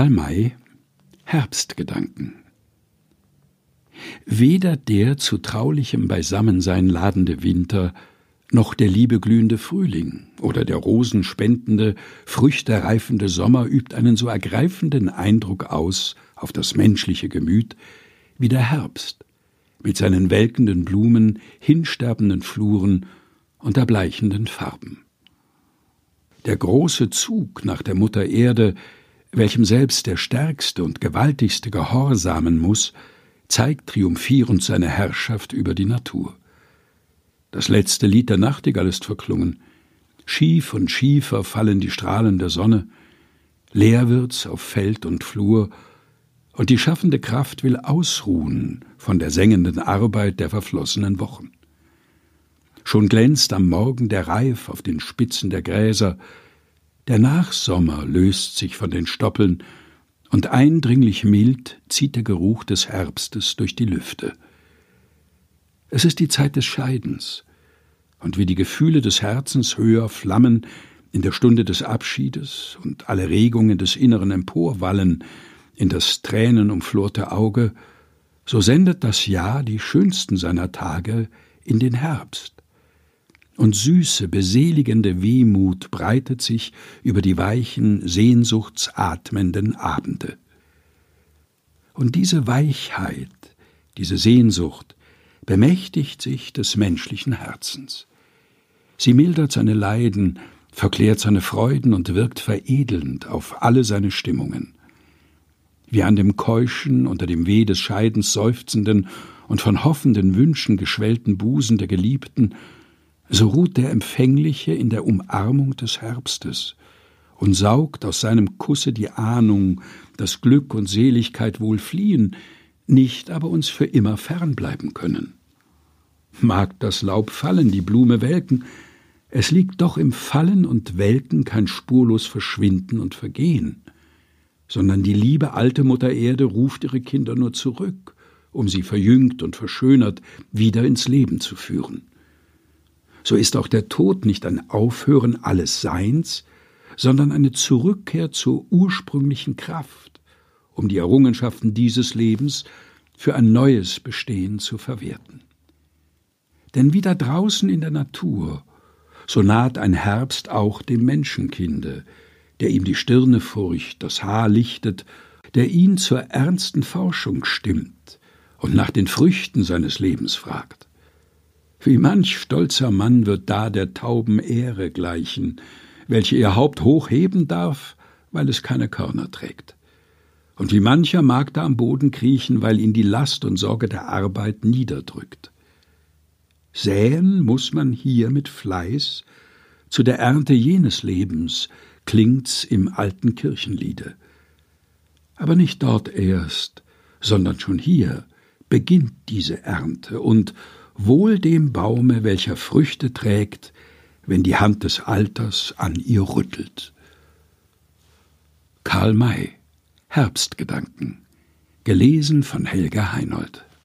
Karl May Herbstgedanken Weder der zu traulichem Beisammensein ladende Winter, noch der liebeglühende Frühling oder der rosenspendende, früchtereifende Sommer übt einen so ergreifenden Eindruck aus auf das menschliche Gemüt wie der Herbst mit seinen welkenden Blumen, hinsterbenden Fluren und erbleichenden Farben. Der große Zug nach der Mutter Erde, welchem selbst der stärkste und gewaltigste gehorsamen muss, zeigt triumphierend seine Herrschaft über die Natur. Das letzte Lied der Nachtigall ist verklungen. Schief und schiefer fallen die Strahlen der Sonne, leer wird's auf Feld und Flur, und die schaffende Kraft will ausruhen von der sengenden Arbeit der verflossenen Wochen. Schon glänzt am Morgen der Reif auf den Spitzen der Gräser, der Nachsommer löst sich von den Stoppeln, und eindringlich mild zieht der Geruch des Herbstes durch die Lüfte. Es ist die Zeit des Scheidens, und wie die Gefühle des Herzens höher flammen in der Stunde des Abschiedes und alle Regungen des Inneren emporwallen in das tränenumflorte Auge, so sendet das Jahr die schönsten seiner Tage in den Herbst. Und süße, beseligende Wehmut breitet sich über die weichen, sehnsuchtsatmenden Abende. Und diese Weichheit, diese Sehnsucht, bemächtigt sich des menschlichen Herzens. Sie mildert seine Leiden, verklärt seine Freuden und wirkt veredelnd auf alle seine Stimmungen. Wie an dem keuschen, unter dem Weh des Scheidens seufzenden und von hoffenden Wünschen geschwellten Busen der Geliebten, so ruht der Empfängliche in der Umarmung des Herbstes und saugt aus seinem Kusse die Ahnung, dass Glück und Seligkeit wohl fliehen, nicht aber uns für immer fernbleiben können. Mag das Laub fallen, die Blume welken, es liegt doch im Fallen und Welken kein spurlos Verschwinden und Vergehen, sondern die liebe alte Mutter Erde ruft ihre Kinder nur zurück, um sie verjüngt und verschönert wieder ins Leben zu führen. So ist auch der Tod nicht ein Aufhören alles Seins, sondern eine Zurückkehr zur ursprünglichen Kraft, um die Errungenschaften dieses Lebens für ein neues Bestehen zu verwerten. Denn wie da draußen in der Natur, so naht ein Herbst auch dem Menschenkinde, der ihm die Stirne furcht, das Haar lichtet, der ihn zur ernsten Forschung stimmt und nach den Früchten seines Lebens fragt. Wie manch stolzer Mann wird da der tauben Ehre gleichen, welche ihr Haupt hochheben darf, weil es keine Körner trägt. Und wie mancher mag da am Boden kriechen, weil ihn die Last und Sorge der Arbeit niederdrückt. Säen muss man hier mit Fleiß, zu der Ernte jenes Lebens klingt's im alten Kirchenliede. Aber nicht dort erst, sondern schon hier beginnt diese Ernte und wohl dem Baume, welcher Früchte trägt, wenn die Hand des Alters an ihr rüttelt. Karl May Herbstgedanken gelesen von Helga Heinold